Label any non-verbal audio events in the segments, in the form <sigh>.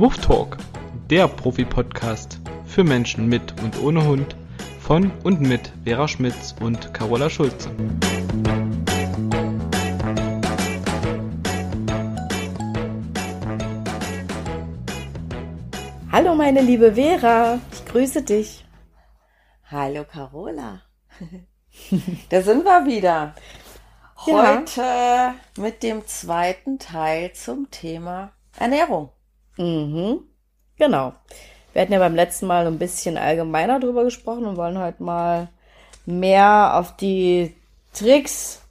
Woof Talk, der Profi-Podcast für Menschen mit und ohne Hund von und mit Vera Schmitz und Carola Schulze. Hallo meine liebe Vera, ich grüße dich. Hallo Carola. <laughs> da sind wir wieder. Heute ja. mit dem zweiten Teil zum Thema Ernährung. Mhm. Genau. Wir hatten ja beim letzten Mal ein bisschen allgemeiner drüber gesprochen und wollen heute mal mehr auf die Tricks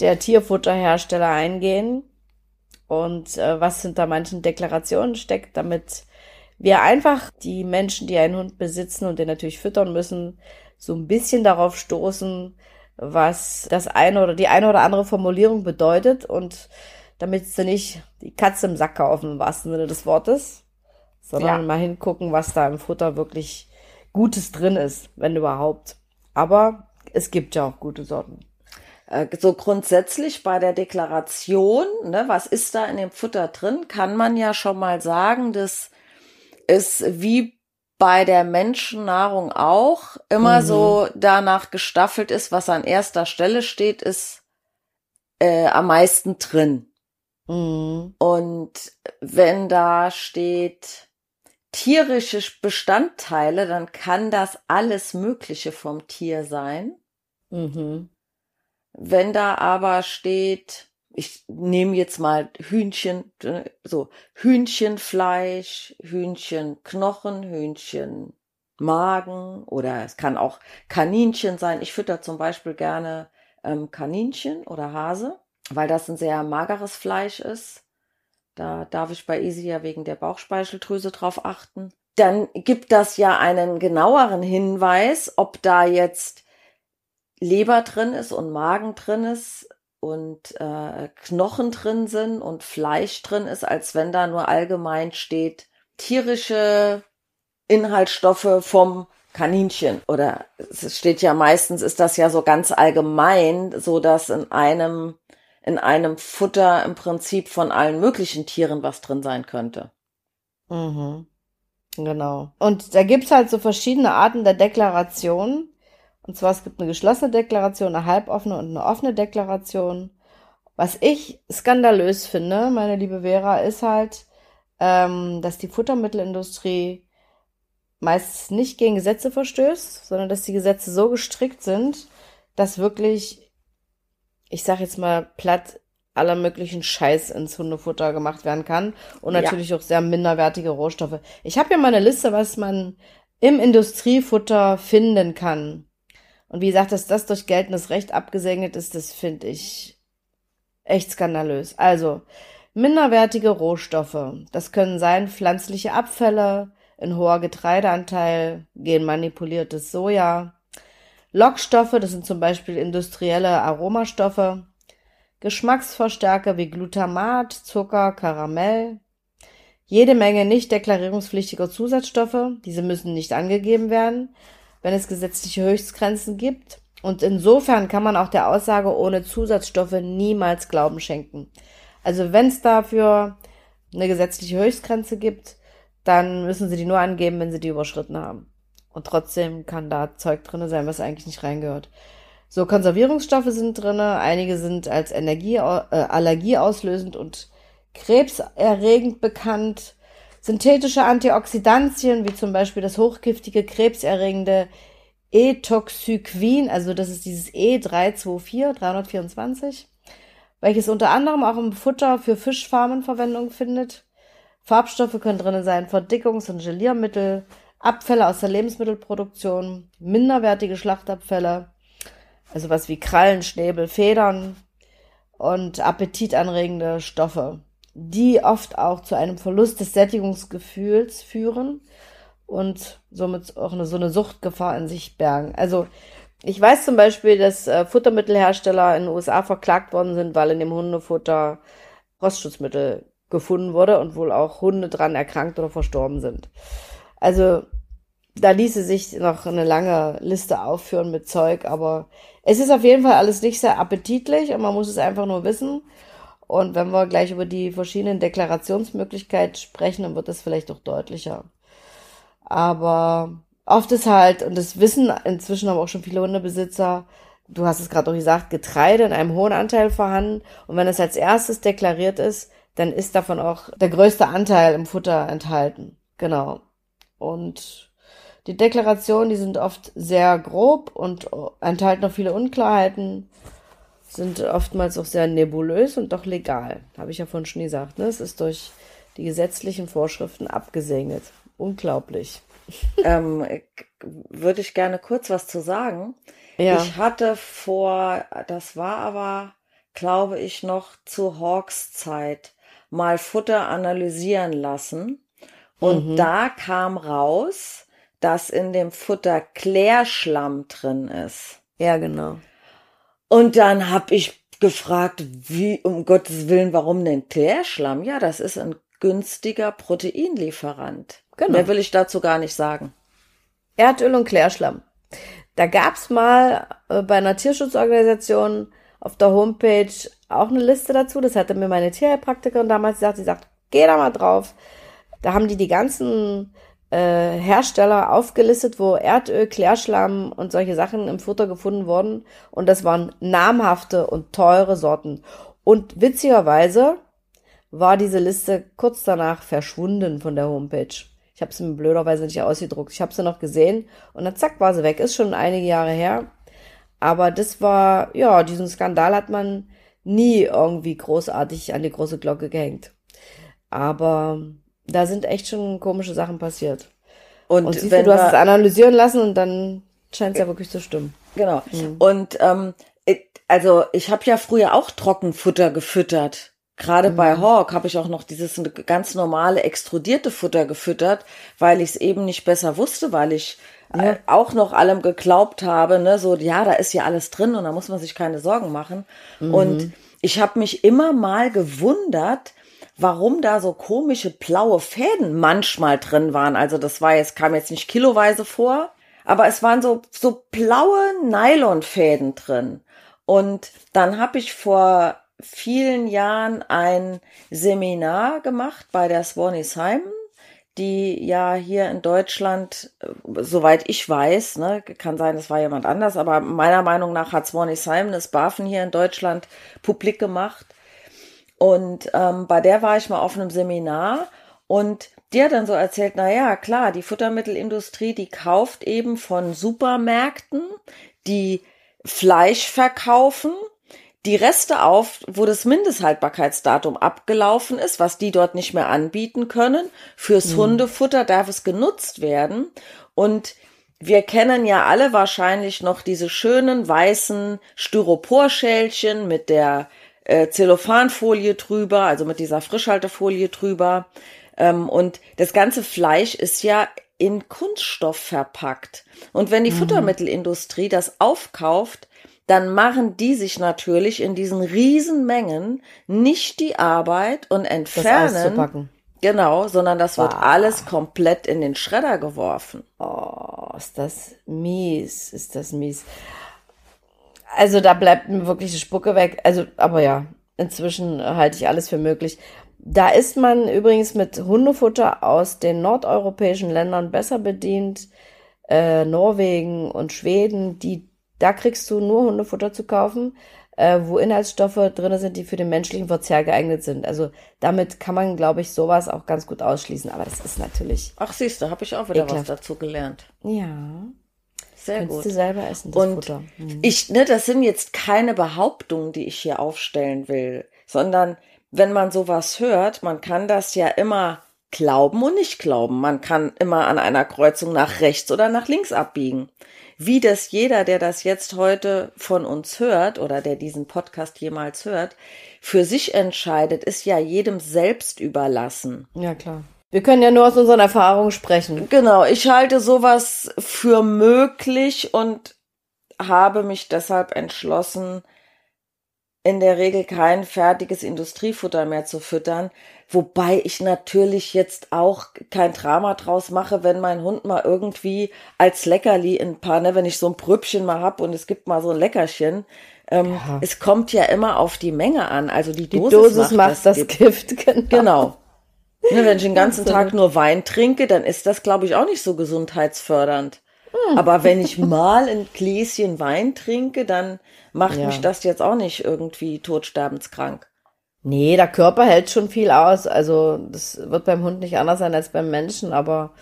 der Tierfutterhersteller eingehen und äh, was hinter manchen Deklarationen steckt, damit wir einfach die Menschen, die einen Hund besitzen und den natürlich füttern müssen, so ein bisschen darauf stoßen, was das eine oder die eine oder andere Formulierung bedeutet und damit sie nicht die Katze im Sack kaufen, im wahrsten Sinne des Wortes, sondern ja. mal hingucken, was da im Futter wirklich Gutes drin ist, wenn überhaupt. Aber es gibt ja auch gute Sorten. Äh, so grundsätzlich bei der Deklaration, ne, was ist da in dem Futter drin, kann man ja schon mal sagen, dass es wie bei der Menschennahrung auch immer mhm. so danach gestaffelt ist, was an erster Stelle steht, ist äh, am meisten drin. Mhm. Und wenn da steht tierische Bestandteile, dann kann das alles Mögliche vom Tier sein. Mhm. Wenn da aber steht ich nehme jetzt mal Hühnchen, äh, so Hühnchenfleisch, Hühnchenknochen, Hühnchenmagen oder es kann auch Kaninchen sein. Ich fütter zum Beispiel gerne ähm, Kaninchen oder Hase, weil das ein sehr mageres Fleisch ist. Da darf ich bei Easy ja wegen der Bauchspeicheldrüse drauf achten. Dann gibt das ja einen genaueren Hinweis, ob da jetzt Leber drin ist und Magen drin ist, und äh, Knochen drin sind und Fleisch drin ist, als wenn da nur allgemein steht tierische Inhaltsstoffe vom Kaninchen oder es steht ja meistens ist das ja so ganz allgemein, so dass in einem in einem Futter im Prinzip von allen möglichen Tieren was drin sein könnte. Mhm. Genau. Und da gibt's halt so verschiedene Arten der Deklaration. Und zwar, es gibt eine geschlossene Deklaration, eine halboffene und eine offene Deklaration. Was ich skandalös finde, meine liebe Vera, ist halt, ähm, dass die Futtermittelindustrie meistens nicht gegen Gesetze verstößt, sondern dass die Gesetze so gestrickt sind, dass wirklich, ich sag jetzt mal platt, aller möglichen Scheiß ins Hundefutter gemacht werden kann und natürlich ja. auch sehr minderwertige Rohstoffe. Ich habe ja mal eine Liste, was man im Industriefutter finden kann. Und wie gesagt, dass das durch geltendes Recht abgesegnet ist, das finde ich echt skandalös. Also, minderwertige Rohstoffe. Das können sein pflanzliche Abfälle, in hoher Getreideanteil, genmanipuliertes Soja, Lockstoffe, das sind zum Beispiel industrielle Aromastoffe, Geschmacksverstärker wie Glutamat, Zucker, Karamell, jede Menge nicht deklarierungspflichtiger Zusatzstoffe, diese müssen nicht angegeben werden, wenn es gesetzliche Höchstgrenzen gibt. Und insofern kann man auch der Aussage ohne Zusatzstoffe niemals Glauben schenken. Also wenn es dafür eine gesetzliche Höchstgrenze gibt, dann müssen sie die nur angeben, wenn sie die überschritten haben. Und trotzdem kann da Zeug drinne sein, was eigentlich nicht reingehört. So, Konservierungsstoffe sind drinne, einige sind als Energie, äh, allergieauslösend und krebserregend bekannt. Synthetische Antioxidantien, wie zum Beispiel das hochgiftige, krebserregende Etoxyquin, also das ist dieses E324, 324, welches unter anderem auch im Futter für Fischfarmen Verwendung findet. Farbstoffe können drin sein, Verdickungs- und Geliermittel, Abfälle aus der Lebensmittelproduktion, minderwertige Schlachtabfälle, also was wie Krallen, Schnäbel, Federn und appetitanregende Stoffe die oft auch zu einem Verlust des Sättigungsgefühls führen und somit auch eine, so eine Suchtgefahr in sich bergen. Also ich weiß zum Beispiel, dass äh, Futtermittelhersteller in den USA verklagt worden sind, weil in dem Hundefutter Rostschutzmittel gefunden wurde und wohl auch Hunde dran erkrankt oder verstorben sind. Also da ließe sich noch eine lange Liste aufführen mit Zeug, aber es ist auf jeden Fall alles nicht sehr appetitlich und man muss es einfach nur wissen. Und wenn wir gleich über die verschiedenen Deklarationsmöglichkeiten sprechen, dann wird das vielleicht auch deutlicher. Aber oft ist halt, und das wissen inzwischen aber auch schon viele Hundebesitzer, du hast es gerade auch gesagt, Getreide in einem hohen Anteil vorhanden. Und wenn es als erstes deklariert ist, dann ist davon auch der größte Anteil im Futter enthalten. Genau. Und die Deklarationen, die sind oft sehr grob und enthalten noch viele Unklarheiten, sind oftmals auch sehr nebulös und doch legal. Habe ich ja vorhin schon gesagt. Ne? Es ist durch die gesetzlichen Vorschriften abgesegnet. Unglaublich. <laughs> ähm, würde ich gerne kurz was zu sagen. Ja. Ich hatte vor, das war aber, glaube ich, noch zu Hawks Zeit, mal Futter analysieren lassen. Und mhm. da kam raus, dass in dem Futter Klärschlamm drin ist. Ja, genau. Und dann habe ich gefragt, wie um Gottes Willen, warum denn Klärschlamm? Ja, das ist ein günstiger Proteinlieferant. Genau. Mehr will ich dazu gar nicht sagen. Erdöl und Klärschlamm. Da gab's mal äh, bei einer Tierschutzorganisation auf der Homepage auch eine Liste dazu. Das hatte mir meine Tierheilpraktikerin damals gesagt. Sie sagt, geh da mal drauf. Da haben die die ganzen Hersteller aufgelistet, wo Erdöl, Klärschlamm und solche Sachen im Futter gefunden wurden. Und das waren namhafte und teure Sorten. Und witzigerweise war diese Liste kurz danach verschwunden von der Homepage. Ich habe sie mir blöderweise nicht ausgedruckt. Ich habe sie noch gesehen und dann zack war sie weg. Ist schon einige Jahre her. Aber das war, ja, diesen Skandal hat man nie irgendwie großartig an die große Glocke gehängt. Aber da sind echt schon komische Sachen passiert. Und, und siehst du, du hast es analysieren lassen und dann scheint es ja wirklich zu stimmen. Genau. Mhm. Und ähm, also ich habe ja früher auch Trockenfutter gefüttert. Gerade mhm. bei Hawk habe ich auch noch dieses ganz normale extrudierte Futter gefüttert, weil ich es eben nicht besser wusste, weil ich ja. Äh, auch noch allem geglaubt habe, ne, so ja, da ist ja alles drin und da muss man sich keine Sorgen machen. Mhm. Und ich habe mich immer mal gewundert, warum da so komische blaue Fäden manchmal drin waren. Also das war jetzt kam jetzt nicht kiloweise vor, aber es waren so so blaue Nylonfäden drin. Und dann habe ich vor vielen Jahren ein Seminar gemacht bei der Swanee Simon, die ja hier in Deutschland, äh, soweit ich weiß, ne, kann sein, es war jemand anders, aber meiner Meinung nach hat Swanee Simon das BaFin hier in Deutschland publik gemacht. Und ähm, bei der war ich mal auf einem Seminar und die hat dann so erzählt, na ja, klar, die Futtermittelindustrie, die kauft eben von Supermärkten, die Fleisch verkaufen die Reste auf, wo das Mindesthaltbarkeitsdatum abgelaufen ist, was die dort nicht mehr anbieten können. Fürs mhm. Hundefutter darf es genutzt werden. Und wir kennen ja alle wahrscheinlich noch diese schönen weißen Styroporschälchen mit der äh, Zellophanfolie drüber, also mit dieser Frischhaltefolie drüber. Ähm, und das ganze Fleisch ist ja in Kunststoff verpackt. Und wenn die mhm. Futtermittelindustrie das aufkauft, dann machen die sich natürlich in diesen Riesenmengen nicht die Arbeit und entfernen. Genau, sondern das wird wow. alles komplett in den Schredder geworfen. Oh, ist das mies, ist das mies. Also da bleibt mir wirklich die Spucke weg. Also, aber ja, inzwischen halte ich alles für möglich. Da ist man übrigens mit Hundefutter aus den nordeuropäischen Ländern besser bedient. Äh, Norwegen und Schweden, die da kriegst du nur Hundefutter zu kaufen, äh, wo Inhaltsstoffe drin sind, die für den menschlichen Verzehr geeignet sind. Also damit kann man, glaube ich, sowas auch ganz gut ausschließen. Aber das ist natürlich. Ach, siehst du, habe ich auch wieder ekelhaft. was dazu gelernt. Ja. Sehr Könntest gut. du selber essen, das Und Futter. Mhm. Ich, ne, das sind jetzt keine Behauptungen, die ich hier aufstellen will, sondern wenn man sowas hört, man kann das ja immer glauben und nicht glauben. Man kann immer an einer Kreuzung nach rechts oder nach links abbiegen. Wie das jeder, der das jetzt heute von uns hört oder der diesen Podcast jemals hört, für sich entscheidet, ist ja jedem selbst überlassen. Ja, klar. Wir können ja nur aus unseren Erfahrungen sprechen. Genau, ich halte sowas für möglich und habe mich deshalb entschlossen, in der Regel kein fertiges Industriefutter mehr zu füttern, wobei ich natürlich jetzt auch kein Drama draus mache, wenn mein Hund mal irgendwie als Leckerli in ein paar, ne, wenn ich so ein Prüppchen mal hab und es gibt mal so ein Leckerchen, ähm, ja. es kommt ja immer auf die Menge an. Also die Dosis, die Dosis macht, macht das, das Gift. Gift. <laughs> Genau. genau. Ne, wenn ich den ganzen Tag nur Wein trinke, dann ist das, glaube ich, auch nicht so gesundheitsfördernd. Hm. Aber wenn ich <laughs> mal ein Gläschen Wein trinke, dann macht ja. mich das jetzt auch nicht irgendwie todsterbenskrank. Nee, der Körper hält schon viel aus. Also das wird beim Hund nicht anders sein als beim Menschen, aber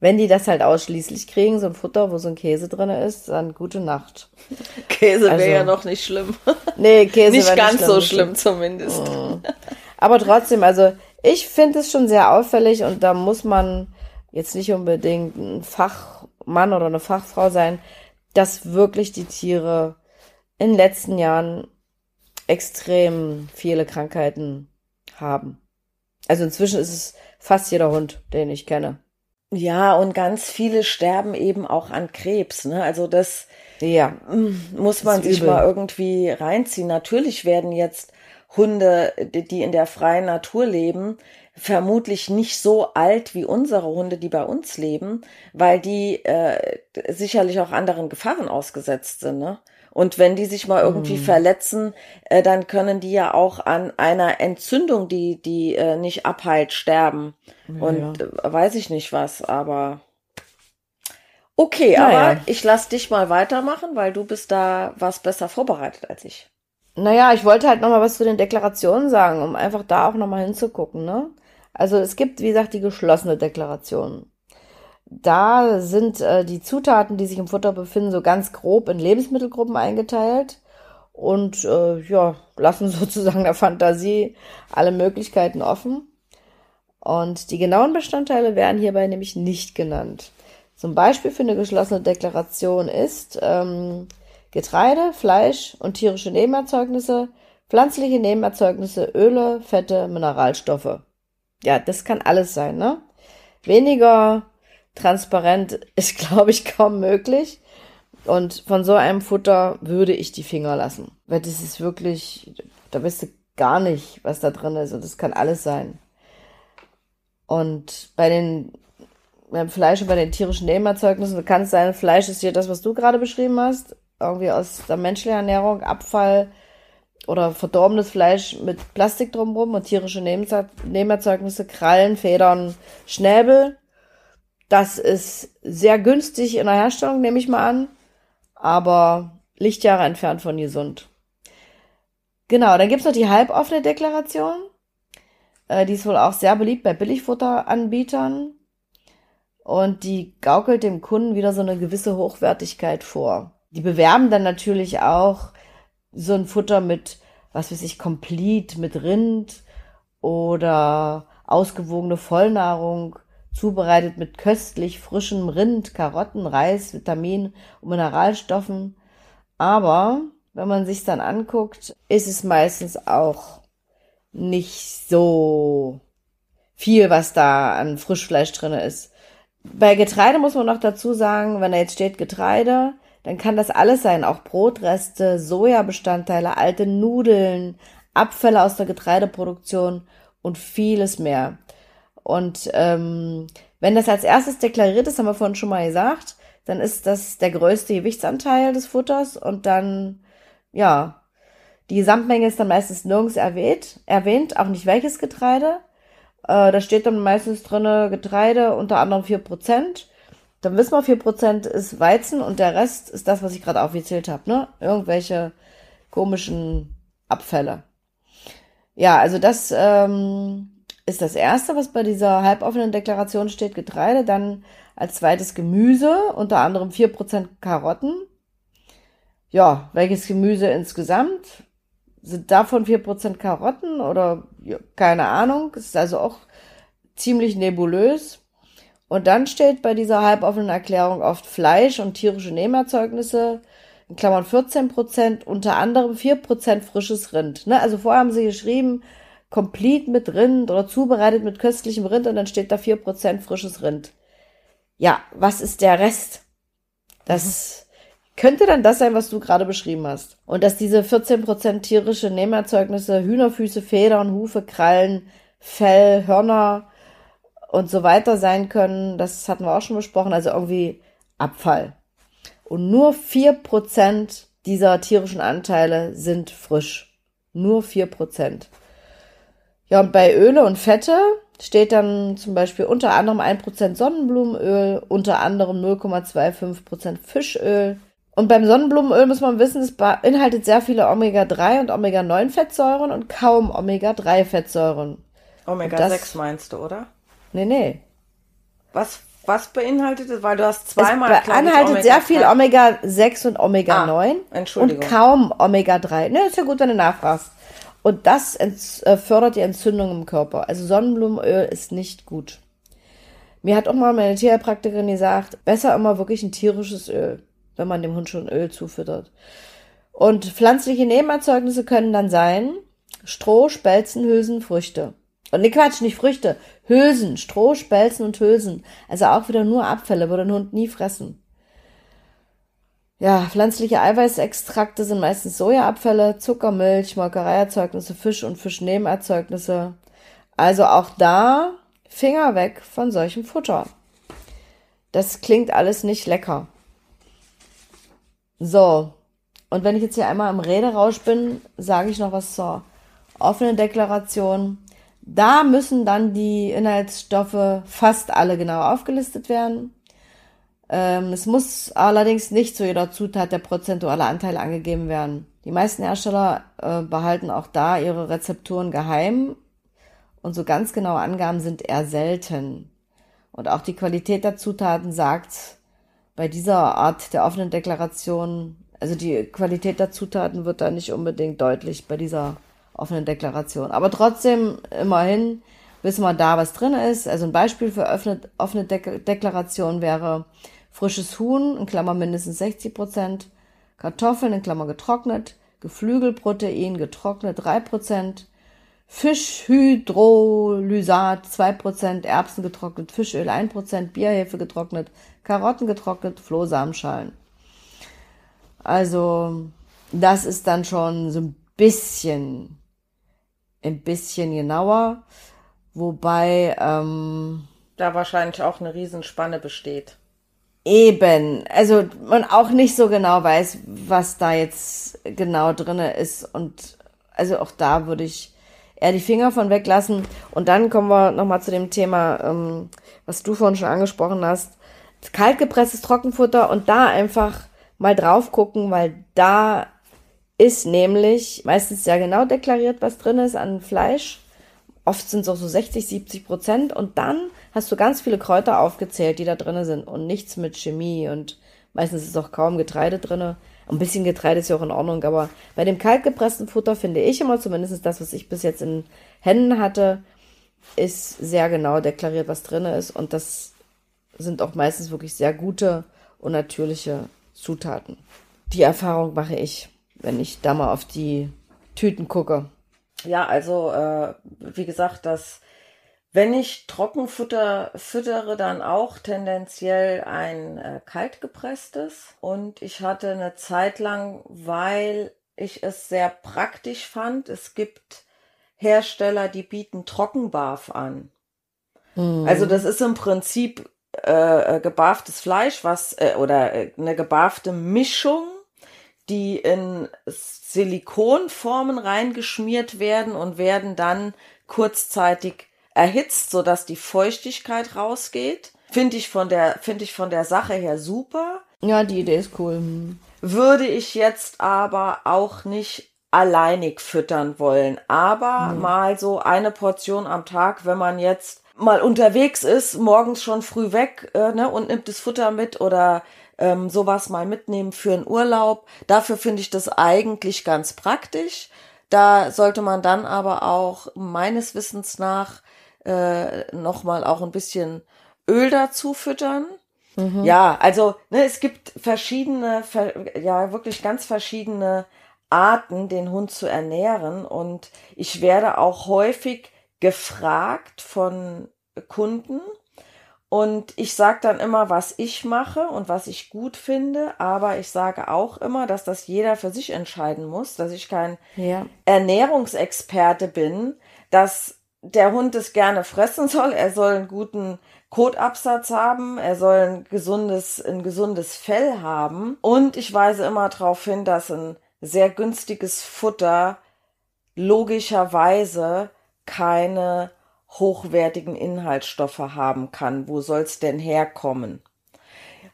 wenn die das halt ausschließlich kriegen, so ein Futter, wo so ein Käse drin ist, dann gute Nacht. <laughs> Käse wäre also, ja noch nicht schlimm. Nee, <laughs> Käse nicht ganz nicht schlimm. so schlimm zumindest. Mhm. Aber trotzdem, also ich finde es schon sehr auffällig und da muss man jetzt nicht unbedingt ein Fachmann oder eine Fachfrau sein, dass wirklich die Tiere in den letzten Jahren extrem viele Krankheiten haben. Also inzwischen ist es fast jeder Hund, den ich kenne. Ja, und ganz viele sterben eben auch an Krebs. Ne? Also das ja, muss man sich übel. mal irgendwie reinziehen. Natürlich werden jetzt Hunde, die in der freien Natur leben, vermutlich nicht so alt wie unsere Hunde, die bei uns leben, weil die äh, sicherlich auch anderen Gefahren ausgesetzt sind. Ne? Und wenn die sich mal irgendwie mhm. verletzen, äh, dann können die ja auch an einer Entzündung, die die äh, nicht abheilt, sterben. Ja, Und ja. Äh, weiß ich nicht was, aber okay, naja. aber ich lass dich mal weitermachen, weil du bist da was besser vorbereitet als ich. Naja, ich wollte halt noch mal was zu den Deklarationen sagen, um einfach da auch noch mal hinzugucken, ne? Also es gibt, wie gesagt, die geschlossene Deklaration. Da sind äh, die Zutaten, die sich im Futter befinden, so ganz grob in Lebensmittelgruppen eingeteilt und äh, ja, lassen <laughs> sozusagen der Fantasie alle Möglichkeiten offen. Und die genauen Bestandteile werden hierbei nämlich nicht genannt. Zum Beispiel für eine geschlossene Deklaration ist ähm, Getreide, Fleisch und tierische Nebenerzeugnisse, pflanzliche Nebenerzeugnisse, Öle, Fette, Mineralstoffe. Ja, das kann alles sein, ne? Weniger transparent <laughs> ist, glaube ich, kaum möglich. Und von so einem Futter würde ich die Finger lassen. Weil das ist wirklich, da weißt du gar nicht, was da drin ist. Und das kann alles sein. Und bei den beim Fleisch und bei den tierischen Nebenerzeugnissen kann es sein, Fleisch ist hier das, was du gerade beschrieben hast. Irgendwie aus der menschlichen Ernährung, Abfall oder verdorbenes Fleisch mit Plastik drumherum und tierische Nebenerzeugnisse, Krallen, Federn, Schnäbel. Das ist sehr günstig in der Herstellung, nehme ich mal an, aber Lichtjahre entfernt von gesund. Genau, dann gibt's noch die halboffene Deklaration. Äh, die ist wohl auch sehr beliebt bei Billigfutteranbietern. Und die gaukelt dem Kunden wieder so eine gewisse Hochwertigkeit vor. Die bewerben dann natürlich auch so ein Futter mit, was weiß ich, Complete, mit Rind oder ausgewogene Vollnahrung zubereitet mit köstlich frischem Rind, Karotten, Reis, Vitamin und Mineralstoffen. Aber wenn man sich dann anguckt, ist es meistens auch nicht so viel, was da an Frischfleisch drin ist. Bei Getreide muss man noch dazu sagen, wenn da jetzt steht Getreide, dann kann das alles sein, auch Brotreste, Sojabestandteile, alte Nudeln, Abfälle aus der Getreideproduktion und vieles mehr. Und ähm, wenn das als erstes deklariert ist, haben wir vorhin schon mal gesagt, dann ist das der größte Gewichtsanteil des Futters und dann, ja, die Gesamtmenge ist dann meistens nirgends erwähnt, erwähnt auch nicht welches Getreide. Äh, da steht dann meistens drinne Getreide, unter anderem vier Prozent. Dann wissen wir, vier Prozent ist Weizen und der Rest ist das, was ich gerade aufgezählt habe, ne? Irgendwelche komischen Abfälle. Ja, also das ähm, ist das erste, was bei dieser halboffenen Deklaration steht, Getreide. Dann als zweites Gemüse, unter anderem 4% Karotten. Ja, welches Gemüse insgesamt? Sind davon 4% Karotten oder ja, keine Ahnung. Ist also auch ziemlich nebulös. Und dann steht bei dieser halboffenen Erklärung oft Fleisch und tierische Nehmerzeugnisse, in Klammern 14% unter anderem 4% frisches Rind. Ne? Also vorher haben sie geschrieben, komplett mit Rind oder zubereitet mit köstlichem Rind und dann steht da vier Prozent frisches Rind. Ja, was ist der Rest? Das könnte dann das sein, was du gerade beschrieben hast. Und dass diese 14% tierische Nehmerzeugnisse Hühnerfüße, Federn, Hufe, Krallen, Fell, Hörner und so weiter sein können, das hatten wir auch schon besprochen, also irgendwie Abfall. Und nur vier Prozent dieser tierischen Anteile sind frisch. Nur vier Prozent. Ja, und bei Öle und Fette steht dann zum Beispiel unter anderem 1% Sonnenblumenöl, unter anderem 0,25% Fischöl. Und beim Sonnenblumenöl muss man wissen, es beinhaltet sehr viele Omega-3 und Omega-9-Fettsäuren und kaum Omega-3-Fettsäuren. Omega-6 meinst du, oder? Nee, nee. Was, was beinhaltet es? Weil du hast zweimal, Es beinhaltet sehr viel Omega-6 und Omega-9 ah, Entschuldigung. und kaum Omega-3. Ne, ist ja gut, wenn du nachfragst. Und das äh, fördert die Entzündung im Körper. Also Sonnenblumenöl ist nicht gut. Mir hat auch mal meine Tierheilpraktikerin gesagt, besser immer wirklich ein tierisches Öl, wenn man dem Hund schon Öl zufüttert. Und pflanzliche Nebenerzeugnisse können dann sein Stroh, Spelzen, Hülsen, Früchte. Und ne Quatsch, nicht Früchte, Hülsen, Stroh, Spelzen und Hülsen. Also auch wieder nur Abfälle, würde ein Hund nie fressen. Ja, pflanzliche Eiweißextrakte sind meistens Sojaabfälle, Zucker, Milch, Molkereierzeugnisse, Fisch und Fischnebenerzeugnisse. Also auch da Finger weg von solchem Futter. Das klingt alles nicht lecker. So, und wenn ich jetzt hier einmal im Rederausch bin, sage ich noch was zur offenen Deklaration. Da müssen dann die Inhaltsstoffe fast alle genau aufgelistet werden. Ähm, es muss allerdings nicht zu jeder Zutat der prozentuale Anteil angegeben werden. Die meisten Hersteller äh, behalten auch da ihre Rezepturen geheim und so ganz genaue Angaben sind eher selten. Und auch die Qualität der Zutaten sagt bei dieser Art der offenen Deklaration, also die Qualität der Zutaten wird da nicht unbedingt deutlich bei dieser offenen Deklaration. Aber trotzdem, immerhin, wissen wir da, was drin ist. Also ein Beispiel für offene, offene Deklaration wäre frisches Huhn, in Klammer mindestens 60 Prozent, Kartoffeln, in Klammer getrocknet, Geflügelprotein, getrocknet 3 Prozent, Fischhydrolysat 2 Prozent, Erbsen getrocknet, Fischöl 1 Prozent, Bierhefe getrocknet, Karotten getrocknet, Flohsamenschalen. Also, das ist dann schon so ein bisschen, ein bisschen genauer, wobei, ähm, da wahrscheinlich auch eine Riesenspanne besteht. Eben, also man auch nicht so genau weiß, was da jetzt genau drinne ist und also auch da würde ich eher die Finger von weglassen. Und dann kommen wir nochmal zu dem Thema, ähm, was du vorhin schon angesprochen hast, kaltgepresstes Trockenfutter und da einfach mal drauf gucken, weil da ist nämlich meistens sehr genau deklariert, was drin ist an Fleisch. Oft sind es auch so 60, 70 Prozent und dann hast du ganz viele Kräuter aufgezählt, die da drin sind und nichts mit Chemie und meistens ist auch kaum Getreide drin. Ein bisschen Getreide ist ja auch in Ordnung, aber bei dem kaltgepressten Futter finde ich immer, zumindest das, was ich bis jetzt in Händen hatte, ist sehr genau deklariert, was drin ist und das sind auch meistens wirklich sehr gute und natürliche Zutaten. Die Erfahrung mache ich, wenn ich da mal auf die Tüten gucke. Ja, also äh, wie gesagt, das wenn ich Trockenfutter füttere, dann auch tendenziell ein äh, kaltgepresstes. Und ich hatte eine Zeit lang, weil ich es sehr praktisch fand, es gibt Hersteller, die bieten Trockenbarf an. Mhm. Also das ist im Prinzip äh, äh gebarftes Fleisch, was äh, oder äh, eine gebarfte Mischung, die in Silikonformen reingeschmiert werden und werden dann kurzzeitig erhitzt, so dass die Feuchtigkeit rausgeht. Finde ich von der, finde ich von der Sache her super. Ja, die Idee ist cool. Würde ich jetzt aber auch nicht alleinig füttern wollen. Aber mhm. mal so eine Portion am Tag, wenn man jetzt mal unterwegs ist, morgens schon früh weg äh, ne, und nimmt das Futter mit oder ähm, sowas mal mitnehmen für einen Urlaub. Dafür finde ich das eigentlich ganz praktisch. Da sollte man dann aber auch meines Wissens nach äh, nochmal auch ein bisschen Öl dazu füttern. Mhm. Ja, also ne, es gibt verschiedene, ja wirklich ganz verschiedene Arten, den Hund zu ernähren. Und ich werde auch häufig gefragt von Kunden. Und ich sage dann immer, was ich mache und was ich gut finde, aber ich sage auch immer, dass das jeder für sich entscheiden muss, dass ich kein ja. Ernährungsexperte bin, dass der Hund es gerne fressen soll. Er soll einen guten Kotabsatz haben. Er soll ein gesundes, ein gesundes Fell haben. Und ich weise immer darauf hin, dass ein sehr günstiges Futter logischerweise keine hochwertigen Inhaltsstoffe haben kann. Wo soll's denn herkommen?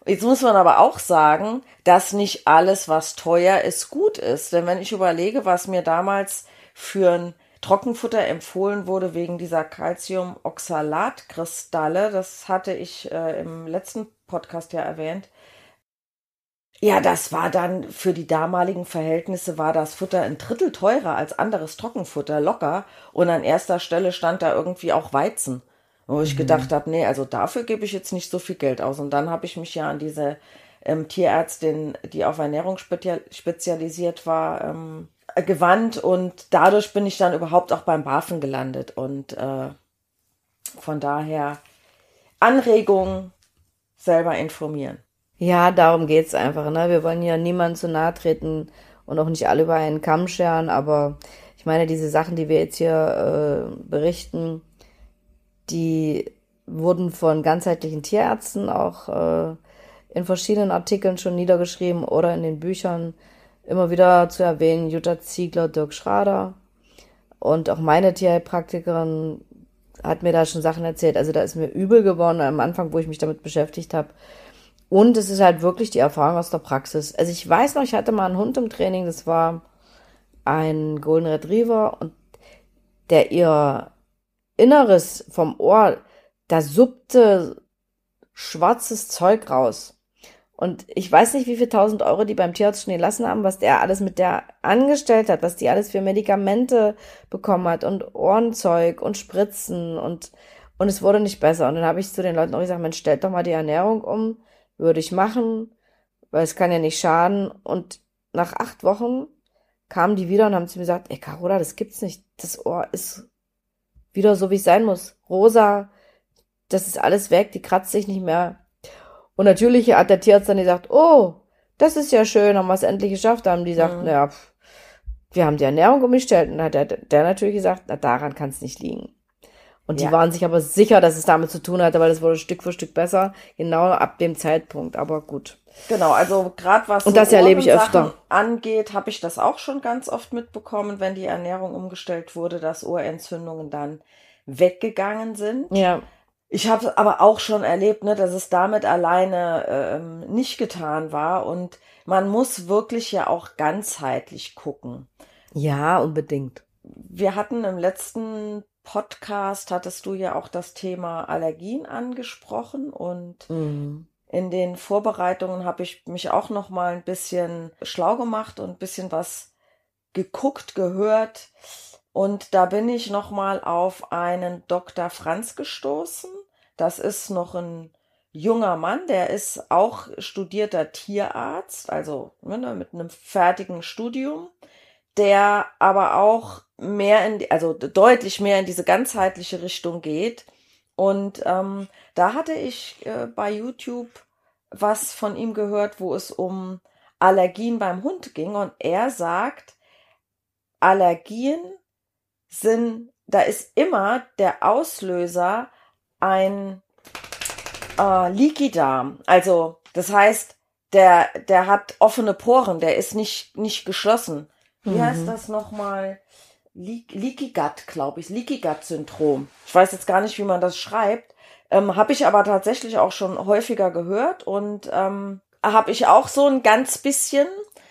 Jetzt muss man aber auch sagen, dass nicht alles, was teuer ist, gut ist. Denn wenn ich überlege, was mir damals für ein Trockenfutter empfohlen wurde wegen dieser Calciumoxalatkristalle, das hatte ich äh, im letzten Podcast ja erwähnt. Ja, das war dann für die damaligen Verhältnisse war das Futter ein Drittel teurer als anderes Trockenfutter, locker. Und an erster Stelle stand da irgendwie auch Weizen. Wo ich mhm. gedacht habe, nee, also dafür gebe ich jetzt nicht so viel Geld aus. Und dann habe ich mich ja an diese ähm, Tierärztin, die auf Ernährung spezialisiert war, ähm, gewandt und dadurch bin ich dann überhaupt auch beim BaFin gelandet. Und äh, von daher Anregung, selber informieren. Ja, darum geht's einfach. Ne? Wir wollen ja niemandem zu nahe treten und auch nicht alle über einen Kamm scheren, aber ich meine, diese Sachen, die wir jetzt hier äh, berichten, die wurden von ganzheitlichen Tierärzten auch äh, in verschiedenen Artikeln schon niedergeschrieben oder in den Büchern immer wieder zu erwähnen, Jutta Ziegler, Dirk Schrader und auch meine Tierheilpraktikerin hat mir da schon Sachen erzählt. Also da ist mir übel geworden am Anfang, wo ich mich damit beschäftigt habe. Und es ist halt wirklich die Erfahrung aus der Praxis. Also ich weiß noch, ich hatte mal einen Hund im Training, das war ein Golden Retriever und der ihr Inneres vom Ohr, da suppte schwarzes Zeug raus. Und ich weiß nicht, wie viel tausend Euro die beim Tierarzt schon gelassen haben, was der alles mit der angestellt hat, was die alles für Medikamente bekommen hat und Ohrenzeug und Spritzen und, und es wurde nicht besser. Und dann habe ich zu den Leuten auch gesagt, Mensch, stellt doch mal die Ernährung um, würde ich machen, weil es kann ja nicht schaden. Und nach acht Wochen kamen die wieder und haben zu mir gesagt, ey Carola, das gibt's nicht. Das Ohr ist wieder so, wie es sein muss. Rosa, das ist alles weg, die kratzt sich nicht mehr. Und natürlich hat der Tierarzt dann gesagt, oh, das ist ja schön, haben wir es endlich geschafft. Da haben die gesagt, mhm. naja, pff, wir haben die Ernährung umgestellt. Und dann hat der, der natürlich gesagt, na, daran kann es nicht liegen. Und ja. die waren sich aber sicher, dass es damit zu tun hatte, weil es wurde Stück für Stück besser, genau ab dem Zeitpunkt. Aber gut. Genau, also gerade was und das so erlebe ich öfter angeht, habe ich das auch schon ganz oft mitbekommen, wenn die Ernährung umgestellt wurde, dass Ohrentzündungen dann weggegangen sind. Ja. Ich habe aber auch schon erlebt, ne, dass es damit alleine ähm, nicht getan war und man muss wirklich ja auch ganzheitlich gucken. Ja, unbedingt. Wir hatten im letzten Podcast hattest du ja auch das Thema Allergien angesprochen und mhm. in den Vorbereitungen habe ich mich auch noch mal ein bisschen schlau gemacht und ein bisschen was geguckt, gehört und da bin ich noch mal auf einen Dr. Franz gestoßen. Das ist noch ein junger Mann, der ist auch studierter Tierarzt, also ne, mit einem fertigen Studium, der aber auch mehr in, also deutlich mehr in diese ganzheitliche Richtung geht. Und ähm, da hatte ich äh, bei YouTube was von ihm gehört, wo es um Allergien beim Hund ging. Und er sagt, Allergien sind, da ist immer der Auslöser ein äh, Leaky Darm. Also, das heißt, der, der hat offene Poren, der ist nicht, nicht geschlossen. Wie mhm. heißt das nochmal? Leaky Gut, glaube ich. Leaky Gut Syndrom. Ich weiß jetzt gar nicht, wie man das schreibt. Ähm, habe ich aber tatsächlich auch schon häufiger gehört und ähm, habe ich auch so ein ganz bisschen.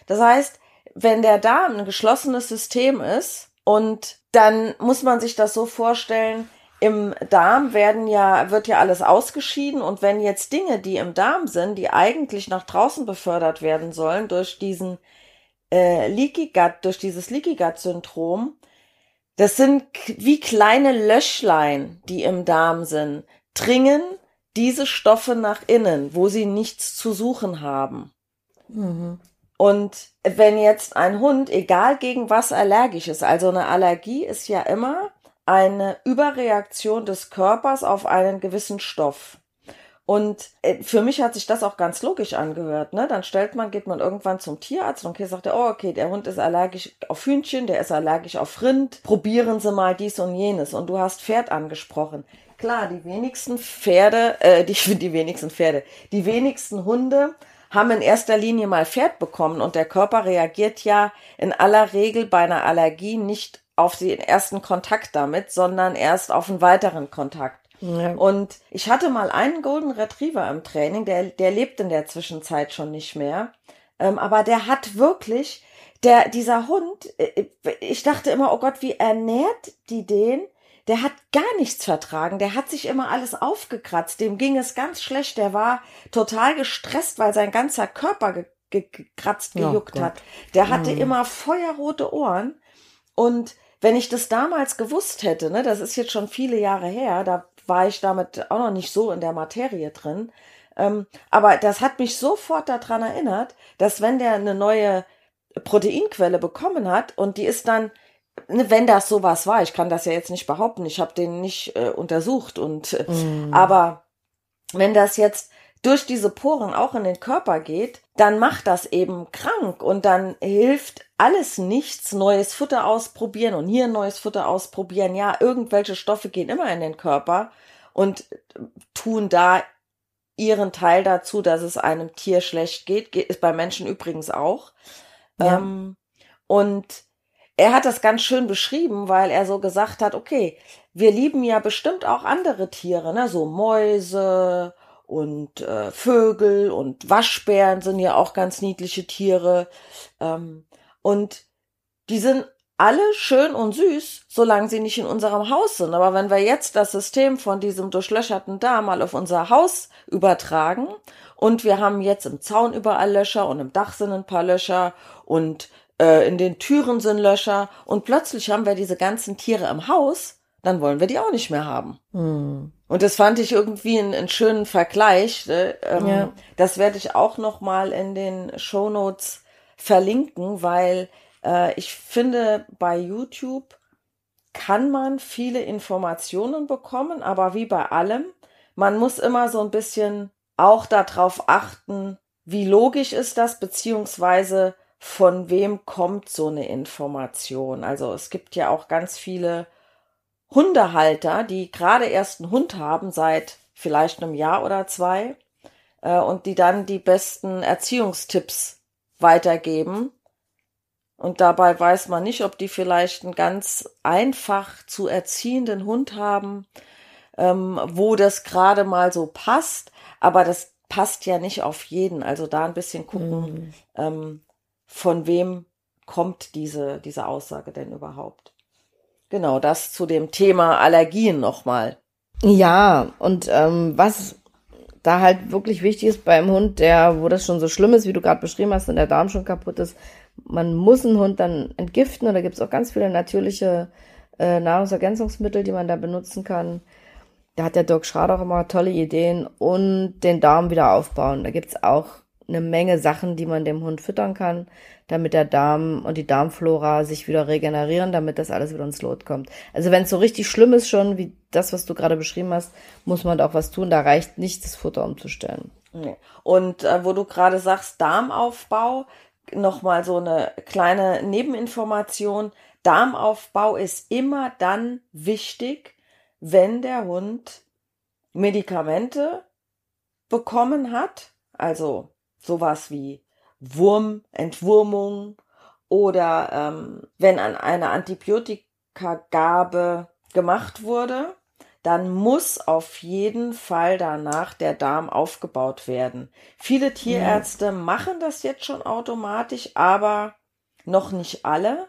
Das heißt, wenn der Darm ein geschlossenes System ist und dann muss man sich das so vorstellen, im Darm werden ja, wird ja alles ausgeschieden und wenn jetzt Dinge, die im Darm sind, die eigentlich nach draußen befördert werden sollen durch diesen äh, Leaky Gut, durch dieses Leaky Gut Syndrom, das sind wie kleine Löschlein, die im Darm sind, dringen diese Stoffe nach innen, wo sie nichts zu suchen haben. Mhm. Und wenn jetzt ein Hund, egal gegen was allergisch ist, also eine Allergie ist ja immer eine Überreaktion des Körpers auf einen gewissen Stoff. Und äh, für mich hat sich das auch ganz logisch angehört. Ne? Dann stellt man, geht man irgendwann zum Tierarzt und sagt er, oh, okay, der Hund ist allergisch auf Hühnchen, der ist allergisch auf Rind. Probieren Sie mal dies und jenes. Und du hast Pferd angesprochen. Klar, die wenigsten Pferde, äh, die, <laughs> die wenigsten Pferde, die wenigsten Hunde haben in erster Linie mal Pferd bekommen und der Körper reagiert ja in aller Regel bei einer Allergie nicht auf den ersten Kontakt damit, sondern erst auf einen weiteren Kontakt. Ja. Und ich hatte mal einen Golden Retriever im Training, der, der lebt in der Zwischenzeit schon nicht mehr. Ähm, aber der hat wirklich, der, dieser Hund, äh, ich dachte immer, oh Gott, wie ernährt die den? Der hat gar nichts vertragen. Der hat sich immer alles aufgekratzt. Dem ging es ganz schlecht. Der war total gestresst, weil sein ganzer Körper ge gekratzt, gejuckt oh hat. Der hatte mm. immer feuerrote Ohren. Und wenn ich das damals gewusst hätte, ne, das ist jetzt schon viele Jahre her, da war ich damit auch noch nicht so in der Materie drin. Ähm, aber das hat mich sofort daran erinnert, dass wenn der eine neue Proteinquelle bekommen hat und die ist dann, ne, wenn das sowas war, ich kann das ja jetzt nicht behaupten, ich habe den nicht äh, untersucht und äh, mm. aber wenn das jetzt durch diese Poren auch in den Körper geht, dann macht das eben krank und dann hilft alles nichts, neues Futter ausprobieren und hier neues Futter ausprobieren. Ja, irgendwelche Stoffe gehen immer in den Körper und tun da ihren Teil dazu, dass es einem Tier schlecht geht. Geht ist bei Menschen übrigens auch. Ja. Ähm, und er hat das ganz schön beschrieben, weil er so gesagt hat, okay, wir lieben ja bestimmt auch andere Tiere, ne, so Mäuse und äh, Vögel und Waschbären sind ja auch ganz niedliche Tiere. Ähm, und die sind alle schön und süß, solange sie nicht in unserem Haus sind. Aber wenn wir jetzt das System von diesem durchlöcherten Darm mal auf unser Haus übertragen und wir haben jetzt im Zaun überall Löcher und im Dach sind ein paar Löcher und äh, in den Türen sind Löcher und plötzlich haben wir diese ganzen Tiere im Haus, dann wollen wir die auch nicht mehr haben. Hm. Und das fand ich irgendwie einen, einen schönen Vergleich. Ne? Ähm, ja. Das werde ich auch noch mal in den Show Notes verlinken, weil äh, ich finde, bei YouTube kann man viele Informationen bekommen, aber wie bei allem, man muss immer so ein bisschen auch darauf achten, wie logisch ist das, beziehungsweise von wem kommt so eine Information. Also es gibt ja auch ganz viele Hundehalter, die gerade erst einen Hund haben seit vielleicht einem Jahr oder zwei äh, und die dann die besten Erziehungstipps weitergeben. Und dabei weiß man nicht, ob die vielleicht einen ganz einfach zu erziehenden Hund haben, ähm, wo das gerade mal so passt. Aber das passt ja nicht auf jeden. Also da ein bisschen gucken, mhm. ähm, von wem kommt diese, diese Aussage denn überhaupt. Genau, das zu dem Thema Allergien nochmal. Ja, und ähm, was da halt wirklich wichtig ist beim Hund, der, wo das schon so schlimm ist, wie du gerade beschrieben hast, und der Darm schon kaputt ist, man muss einen Hund dann entgiften und da gibt es auch ganz viele natürliche äh, Nahrungsergänzungsmittel, die man da benutzen kann. Da hat der Dirk Schrader auch immer tolle Ideen und den Darm wieder aufbauen. Da gibt's auch eine Menge Sachen, die man dem Hund füttern kann, damit der Darm und die Darmflora sich wieder regenerieren, damit das alles wieder ins Lot kommt. Also wenn es so richtig schlimm ist schon, wie das, was du gerade beschrieben hast, muss man auch was tun. Da reicht nicht, das Futter umzustellen. Und äh, wo du gerade sagst, Darmaufbau, nochmal so eine kleine Nebeninformation. Darmaufbau ist immer dann wichtig, wenn der Hund Medikamente bekommen hat, also sowas wie Wurmentwurmung oder ähm, wenn an einer Antibiotikagabe gemacht wurde, dann muss auf jeden Fall danach der Darm aufgebaut werden. Viele Tierärzte mhm. machen das jetzt schon automatisch, aber noch nicht alle.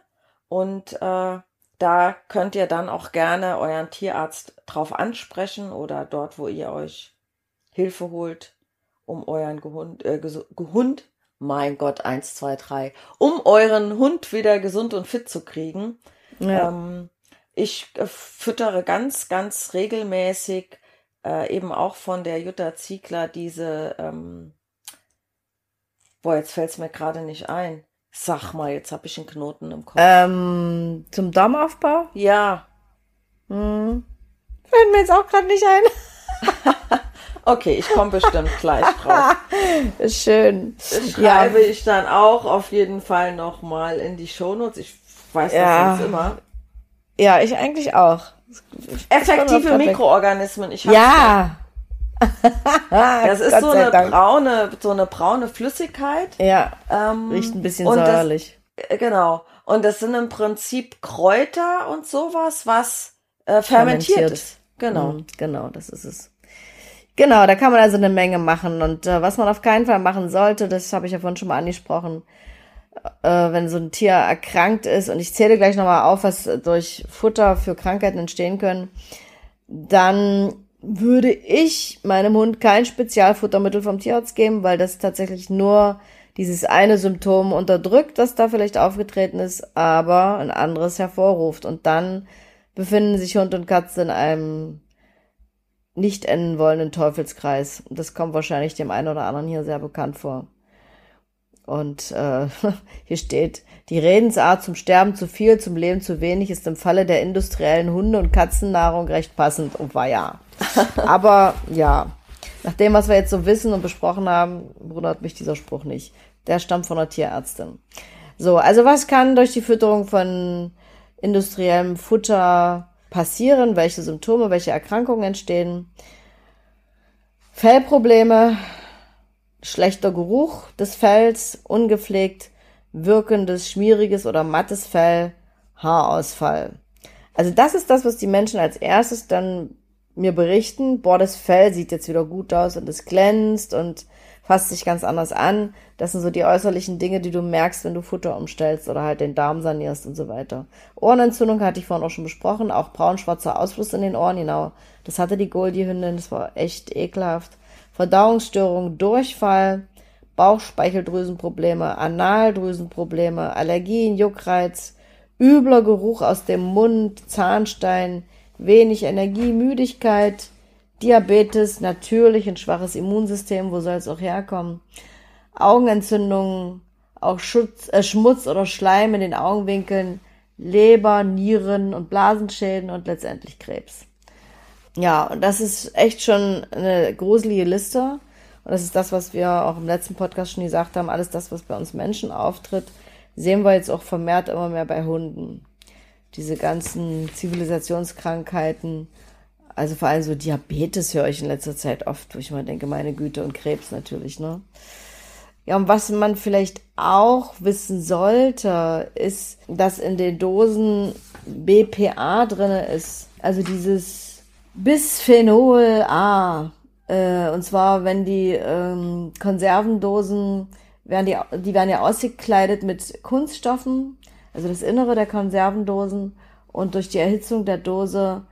Und äh, da könnt ihr dann auch gerne euren Tierarzt drauf ansprechen oder dort, wo ihr euch Hilfe holt, um euren Gehund, äh, Gehund, mein Gott, eins, zwei, drei, um euren Hund wieder gesund und fit zu kriegen. Ja. Ähm, ich äh, füttere ganz, ganz regelmäßig äh, eben auch von der Jutta Ziegler diese, ähm, boah, jetzt fällt es mir gerade nicht ein. Sag mal, jetzt habe ich einen Knoten im Kopf. Ähm, zum Darmaufbau? Ja. Hm. Fällt mir jetzt auch gerade nicht ein. <laughs> Okay, ich komme bestimmt gleich drauf. <laughs> Schön. Schreibe ja. ich dann auch auf jeden Fall nochmal in die Shownotes. Ich weiß ja. das sonst immer. Ja, ich eigentlich auch. Effektive Mikroorganismen. Ich ja. <laughs> das ist so eine Dank. braune, so eine braune Flüssigkeit. Ja. Ähm, Riecht ein bisschen säuerlich. Das, äh, genau. Und das sind im Prinzip Kräuter und sowas, was äh, fermentiert, fermentiert, ist. Genau. Mhm, genau, das ist es. Genau, da kann man also eine Menge machen. Und äh, was man auf keinen Fall machen sollte, das habe ich ja vorhin schon mal angesprochen, äh, wenn so ein Tier erkrankt ist, und ich zähle gleich nochmal auf, was durch Futter für Krankheiten entstehen können, dann würde ich meinem Hund kein Spezialfuttermittel vom Tierarzt geben, weil das tatsächlich nur dieses eine Symptom unterdrückt, das da vielleicht aufgetreten ist, aber ein anderes hervorruft. Und dann befinden sich Hund und Katze in einem nicht enden wollenden Teufelskreis. Und das kommt wahrscheinlich dem einen oder anderen hier sehr bekannt vor. Und äh, <laughs> hier steht, die Redensart zum Sterben zu viel, zum Leben zu wenig ist im Falle der industriellen Hunde- und Katzennahrung recht passend. Und war ja. <laughs> Aber ja, nach dem, was wir jetzt so wissen und besprochen haben, wundert mich dieser Spruch nicht. Der stammt von einer Tierärztin. So, also was kann durch die Fütterung von industriellem Futter passieren? Welche Symptome, welche Erkrankungen entstehen? Fellprobleme, schlechter Geruch des Fells, ungepflegt wirkendes, schmieriges oder mattes Fell, Haarausfall. Also das ist das, was die Menschen als erstes dann mir berichten. Boah, das Fell sieht jetzt wieder gut aus und es glänzt und fasst sich ganz anders an. Das sind so die äußerlichen Dinge, die du merkst, wenn du Futter umstellst oder halt den Darm sanierst und so weiter. Ohrenentzündung hatte ich vorhin auch schon besprochen, auch braun-schwarzer Ausfluss in den Ohren, genau. Das hatte die Goldie-Hündin, das war echt ekelhaft. Verdauungsstörung, Durchfall, Bauchspeicheldrüsenprobleme, Analdrüsenprobleme, Allergien, Juckreiz, übler Geruch aus dem Mund, Zahnstein, wenig Energie, Müdigkeit, Diabetes, natürlich ein schwaches Immunsystem, wo soll es auch herkommen? Augenentzündungen, auch Schutz, äh, Schmutz oder Schleim in den Augenwinkeln, Leber, Nieren und Blasenschäden und letztendlich Krebs. Ja, und das ist echt schon eine gruselige Liste. Und das ist das, was wir auch im letzten Podcast schon gesagt haben. Alles das, was bei uns Menschen auftritt, sehen wir jetzt auch vermehrt immer mehr bei Hunden. Diese ganzen Zivilisationskrankheiten, also vor allem so Diabetes höre ich in letzter Zeit oft, wo ich mal denke, meine Güte und Krebs natürlich, ne? Ja, und was man vielleicht auch wissen sollte, ist, dass in den Dosen BPA drinne ist. Also dieses Bisphenol A. Äh, und zwar, wenn die ähm, Konservendosen, werden die, die werden ja ausgekleidet mit Kunststoffen, also das Innere der Konservendosen. Und durch die Erhitzung der Dose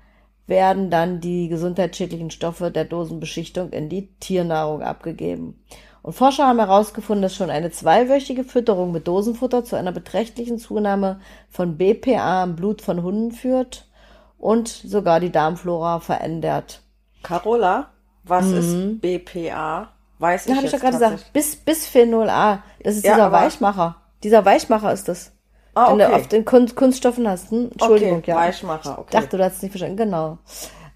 werden dann die gesundheitsschädlichen Stoffe der Dosenbeschichtung in die Tiernahrung abgegeben. Und Forscher haben herausgefunden, dass schon eine zweiwöchige Fütterung mit Dosenfutter zu einer beträchtlichen Zunahme von BPA im Blut von Hunden führt und sogar die Darmflora verändert. Carola, was mhm. ist BPA? Weiß ich ja, habe ich doch gerade gesagt. Bis, Bisphenol A. Das ist ja, dieser Weichmacher. Dieser Weichmacher ist das. Ah, okay. Wenn du auf den Kunststoffen hast. Hm? Entschuldigung, okay, ja. Weichmacher, okay. Ich dachte, du hast es nicht verstanden. Genau.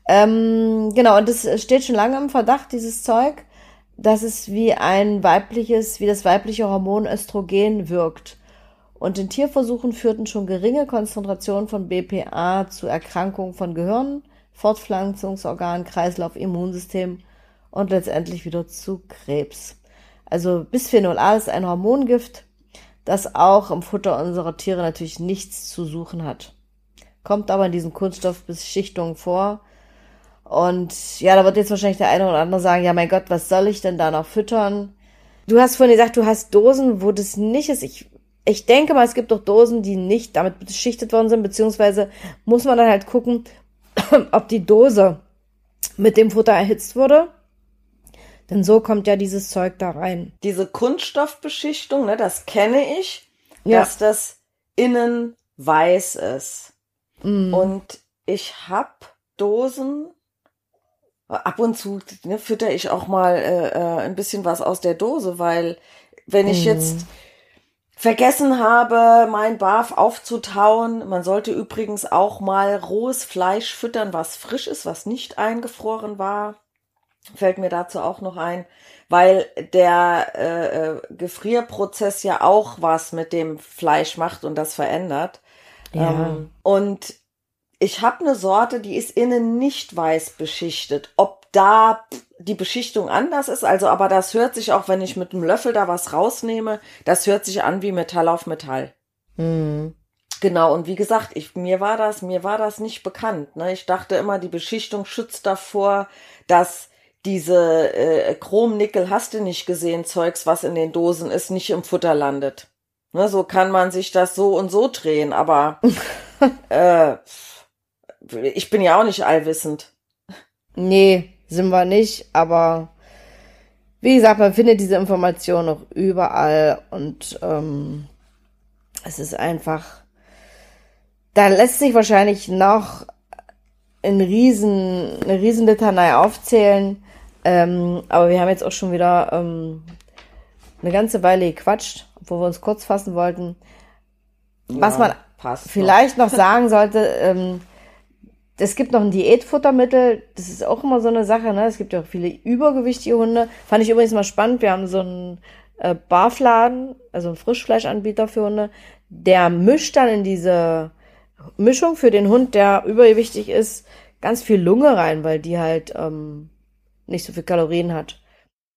Ähm, genau, und das steht schon lange im Verdacht, dieses Zeug, dass es wie ein weibliches, wie das weibliche Hormon Östrogen wirkt. Und in Tierversuchen führten schon geringe Konzentrationen von BPA zu Erkrankungen von Gehirn, Fortpflanzungsorgan, Kreislauf, Immunsystem und letztendlich wieder zu Krebs. Also Bisphenol A ist ein Hormongift, das auch im Futter unserer Tiere natürlich nichts zu suchen hat. Kommt aber in diesen Kunststoffbeschichtungen vor. Und ja, da wird jetzt wahrscheinlich der eine oder andere sagen, ja mein Gott, was soll ich denn da noch füttern? Du hast vorhin gesagt, du hast Dosen, wo das nicht ist. Ich, ich denke mal, es gibt doch Dosen, die nicht damit beschichtet worden sind, beziehungsweise muss man dann halt gucken, <clears throat> ob die Dose mit dem Futter erhitzt wurde denn so kommt ja dieses Zeug da rein. Diese Kunststoffbeschichtung, ne, das kenne ich, ja. dass das innen weiß ist. Mm. Und ich hab Dosen, ab und zu ne, fütter ich auch mal äh, äh, ein bisschen was aus der Dose, weil wenn ich mm. jetzt vergessen habe, mein Barf aufzutauen. Man sollte übrigens auch mal rohes Fleisch füttern, was frisch ist, was nicht eingefroren war. Fällt mir dazu auch noch ein, weil der äh, äh, Gefrierprozess ja auch was mit dem Fleisch macht und das verändert. Ja. Ähm, und ich habe eine Sorte, die ist innen nicht weiß beschichtet. Ob da die Beschichtung anders ist, also aber das hört sich auch, wenn ich mit einem Löffel da was rausnehme, das hört sich an wie Metall auf Metall. Mhm. Genau, und wie gesagt, ich, mir war das, mir war das nicht bekannt. Ne? Ich dachte immer, die Beschichtung schützt davor, dass diese äh, Chrom-Nickel hast du nicht gesehen, Zeugs, was in den Dosen ist, nicht im Futter landet. Ne, so kann man sich das so und so drehen, aber <laughs> äh, ich bin ja auch nicht allwissend. Nee, sind wir nicht, aber wie gesagt, man findet diese Information noch überall und ähm, es ist einfach, da lässt sich wahrscheinlich noch ein riesen, eine riesen Litanei aufzählen, ähm, aber wir haben jetzt auch schon wieder ähm, eine ganze Weile gequatscht, wo wir uns kurz fassen wollten. Ja, Was man vielleicht noch. noch sagen sollte, ähm, es gibt noch ein Diätfuttermittel, das ist auch immer so eine Sache, ne? Es gibt ja auch viele übergewichtige Hunde. Fand ich übrigens mal spannend. Wir haben so einen äh, Barfladen, also einen Frischfleischanbieter für Hunde, der mischt dann in diese Mischung für den Hund, der übergewichtig ist, ganz viel Lunge rein, weil die halt ähm, nicht so viel Kalorien hat.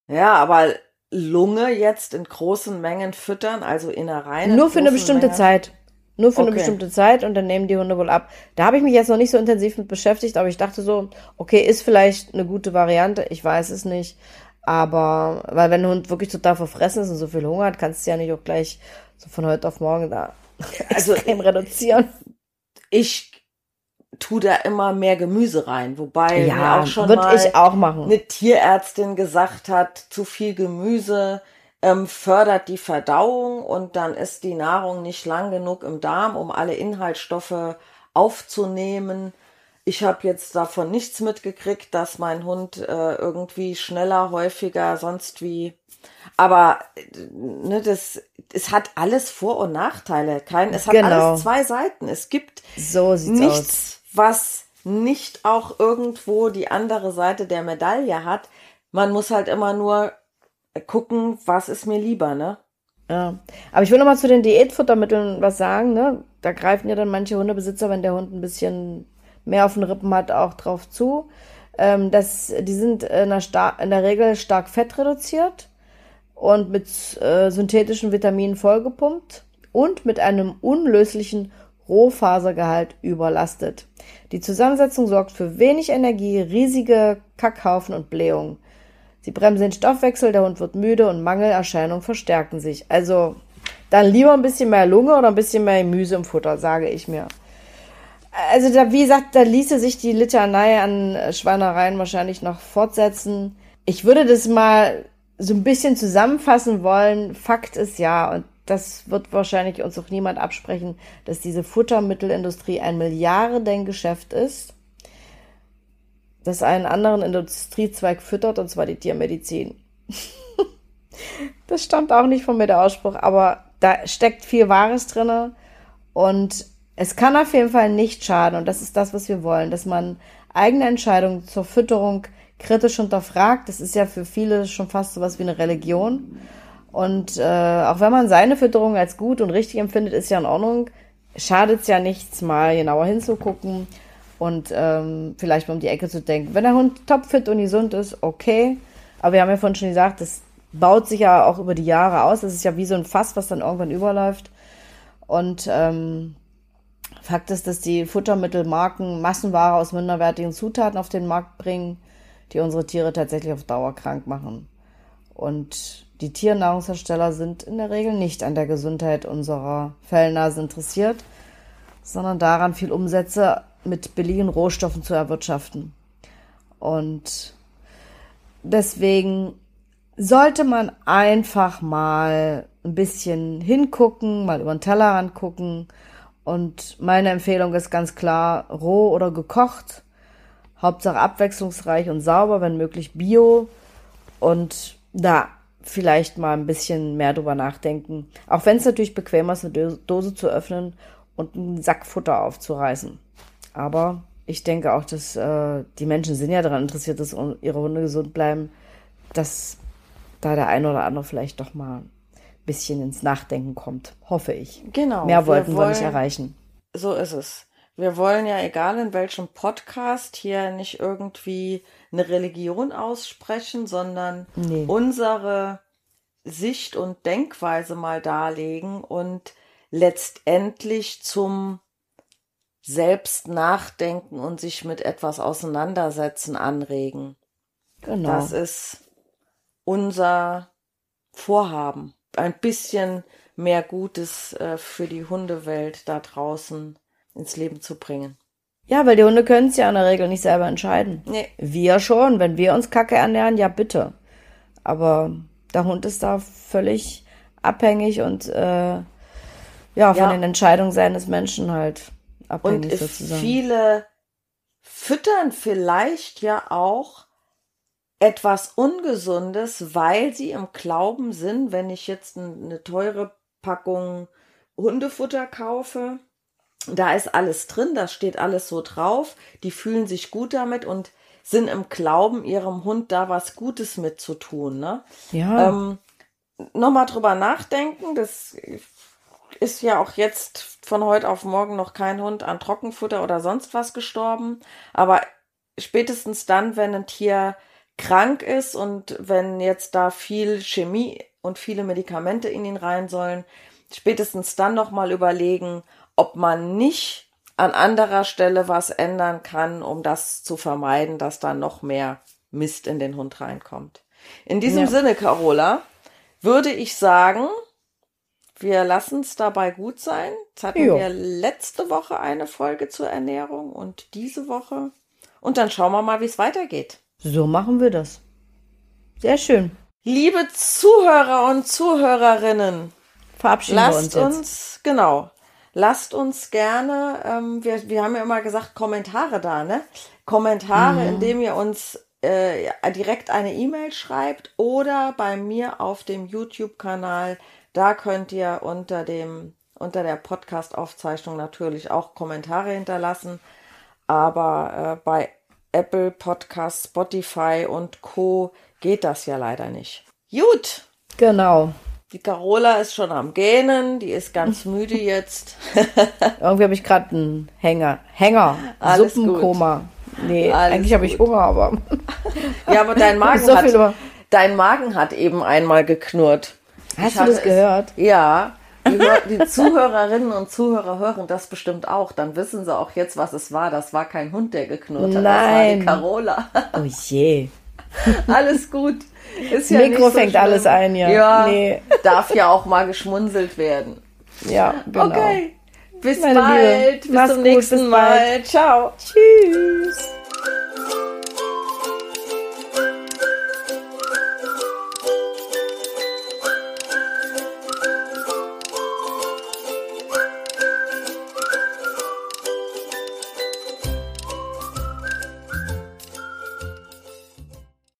Ja, aber Lunge jetzt in großen Mengen füttern, also Innereien. Nur für eine bestimmte Mengen. Zeit. Nur für okay. eine bestimmte Zeit und dann nehmen die Hunde wohl ab. Da habe ich mich jetzt noch nicht so intensiv mit beschäftigt, aber ich dachte so, okay, ist vielleicht eine gute Variante, ich weiß es nicht. Aber, weil wenn ein Hund wirklich total verfressen ist und so viel Hunger hat, kannst du ja nicht auch gleich so von heute auf morgen da also <laughs> extrem reduzieren. Ich tu da immer mehr Gemüse rein, wobei ja, mir auch schon mal ich auch machen. eine Tierärztin gesagt hat, zu viel Gemüse ähm, fördert die Verdauung und dann ist die Nahrung nicht lang genug im Darm, um alle Inhaltsstoffe aufzunehmen. Ich habe jetzt davon nichts mitgekriegt, dass mein Hund äh, irgendwie schneller, häufiger, sonst wie. Aber ne, das, es hat alles Vor- und Nachteile. Kein, es hat genau. alles zwei Seiten. Es gibt so nichts, aus was nicht auch irgendwo die andere Seite der Medaille hat. Man muss halt immer nur gucken, was ist mir lieber, ne? Ja, aber ich will noch mal zu den Diätfuttermitteln was sagen, ne? Da greifen ja dann manche Hundebesitzer, wenn der Hund ein bisschen mehr auf den Rippen hat, auch drauf zu. Ähm, das, die sind in der, in der Regel stark fettreduziert und mit äh, synthetischen Vitaminen vollgepumpt und mit einem unlöslichen Rohfasergehalt überlastet. Die Zusammensetzung sorgt für wenig Energie, riesige Kackhaufen und Blähungen. Sie bremsen den Stoffwechsel, der Hund wird müde und Mangelerscheinungen verstärken sich. Also dann lieber ein bisschen mehr Lunge oder ein bisschen mehr Gemüse im Futter, sage ich mir. Also da, wie gesagt, da ließe sich die Litanei an Schweinereien wahrscheinlich noch fortsetzen. Ich würde das mal so ein bisschen zusammenfassen wollen. Fakt ist ja, und das wird wahrscheinlich uns auch niemand absprechen, dass diese Futtermittelindustrie ein Milliardengeschäft ist, das einen anderen Industriezweig füttert, und zwar die Tiermedizin. <laughs> das stammt auch nicht von mir, der Ausspruch, aber da steckt viel Wahres drin und es kann auf jeden Fall nicht schaden und das ist das, was wir wollen, dass man eigene Entscheidungen zur Fütterung kritisch hinterfragt. Das ist ja für viele schon fast so was wie eine Religion. Und äh, auch wenn man seine Fütterung als gut und richtig empfindet, ist ja in Ordnung. Schadet es ja nichts, mal genauer hinzugucken und ähm, vielleicht mal um die Ecke zu denken. Wenn der Hund topfit und gesund ist, okay. Aber wir haben ja vorhin schon gesagt, das baut sich ja auch über die Jahre aus. Das ist ja wie so ein Fass, was dann irgendwann überläuft. Und ähm, Fakt ist, dass die Futtermittelmarken Massenware aus minderwertigen Zutaten auf den Markt bringen, die unsere Tiere tatsächlich auf Dauer krank machen. Und die Tiernahrungshersteller sind in der Regel nicht an der Gesundheit unserer Fellnasen interessiert, sondern daran, viel Umsätze mit billigen Rohstoffen zu erwirtschaften. Und deswegen sollte man einfach mal ein bisschen hingucken, mal über den Tellerrand gucken. Und meine Empfehlung ist ganz klar, roh oder gekocht. Hauptsache abwechslungsreich und sauber, wenn möglich bio. Und da vielleicht mal ein bisschen mehr drüber nachdenken. Auch wenn es natürlich bequemer ist, eine Dose zu öffnen und einen Sack Futter aufzureißen. Aber ich denke auch, dass äh, die Menschen sind ja daran interessiert, dass ihre Hunde gesund bleiben, dass da der eine oder andere vielleicht doch mal ein bisschen ins Nachdenken kommt. Hoffe ich. Genau. Mehr wollten wir, wollen, wir nicht erreichen. So ist es. Wir wollen ja, egal in welchem Podcast, hier nicht irgendwie eine Religion aussprechen, sondern nee. unsere Sicht und Denkweise mal darlegen und letztendlich zum selbst nachdenken und sich mit etwas auseinandersetzen anregen. Genau. Das ist unser Vorhaben. Ein bisschen mehr Gutes äh, für die Hundewelt da draußen ins Leben zu bringen. Ja, weil die Hunde können es ja in der Regel nicht selber entscheiden. Nee. Wir schon, wenn wir uns Kacke ernähren, ja bitte. Aber der Hund ist da völlig abhängig und äh, ja, von ja. den Entscheidungen seines Menschen halt abhängig und sozusagen. Viele füttern vielleicht ja auch etwas Ungesundes, weil sie im Glauben sind, wenn ich jetzt eine teure Packung Hundefutter kaufe, da ist alles drin, da steht alles so drauf, die fühlen sich gut damit und sind im Glauben, ihrem Hund da was Gutes mitzutun. Ne? Ja. Ähm, Nochmal drüber nachdenken, das ist ja auch jetzt von heute auf morgen noch kein Hund an Trockenfutter oder sonst was gestorben. Aber spätestens dann, wenn ein Tier krank ist und wenn jetzt da viel Chemie und viele Medikamente in ihn rein sollen, spätestens dann nochmal überlegen, ob man nicht an anderer Stelle was ändern kann, um das zu vermeiden, dass da noch mehr Mist in den Hund reinkommt. In diesem ja. Sinne, Carola, würde ich sagen, wir lassen es dabei gut sein. Jetzt hatten jo. wir letzte Woche eine Folge zur Ernährung und diese Woche. Und dann schauen wir mal, wie es weitergeht. So machen wir das. Sehr schön. Liebe Zuhörer und Zuhörerinnen, verabschieden lasst wir uns, uns genau, lasst uns gerne, ähm, wir, wir haben ja immer gesagt, Kommentare da, ne? Kommentare, mhm. indem ihr uns äh, direkt eine E-Mail schreibt oder bei mir auf dem YouTube-Kanal da könnt ihr unter dem, unter der Podcast-Aufzeichnung natürlich auch Kommentare hinterlassen. Aber äh, bei Apple Podcast, Spotify und Co. geht das ja leider nicht. Gut. Genau. Die Carola ist schon am Gähnen, die ist ganz <laughs> müde jetzt. Irgendwie habe ich gerade einen Hänger. Hänger. Alles Suppenkoma. Gut. Nee, Alles eigentlich habe ich Hunger, aber. <laughs> ja, aber dein <laughs> Magen, so hat, dein Magen hat eben einmal geknurrt. Hast ich du das gehört? Es, ja. Die, die, Zuhörerinnen und Zuhörer hören das bestimmt auch. Dann wissen sie auch jetzt, was es war. Das war kein Hund, der geknurrt hat. Nein. Das war die Carola. Oh je. Alles gut. <laughs> Ist ja Mikro so fängt schlimm. alles ein, ja. Ja, nee. <laughs> darf ja auch mal geschmunzelt werden. Ja, genau. Okay. Bis Meine bald. Liebe. Bis zum gut, nächsten bis Mal. Ciao. Tschüss.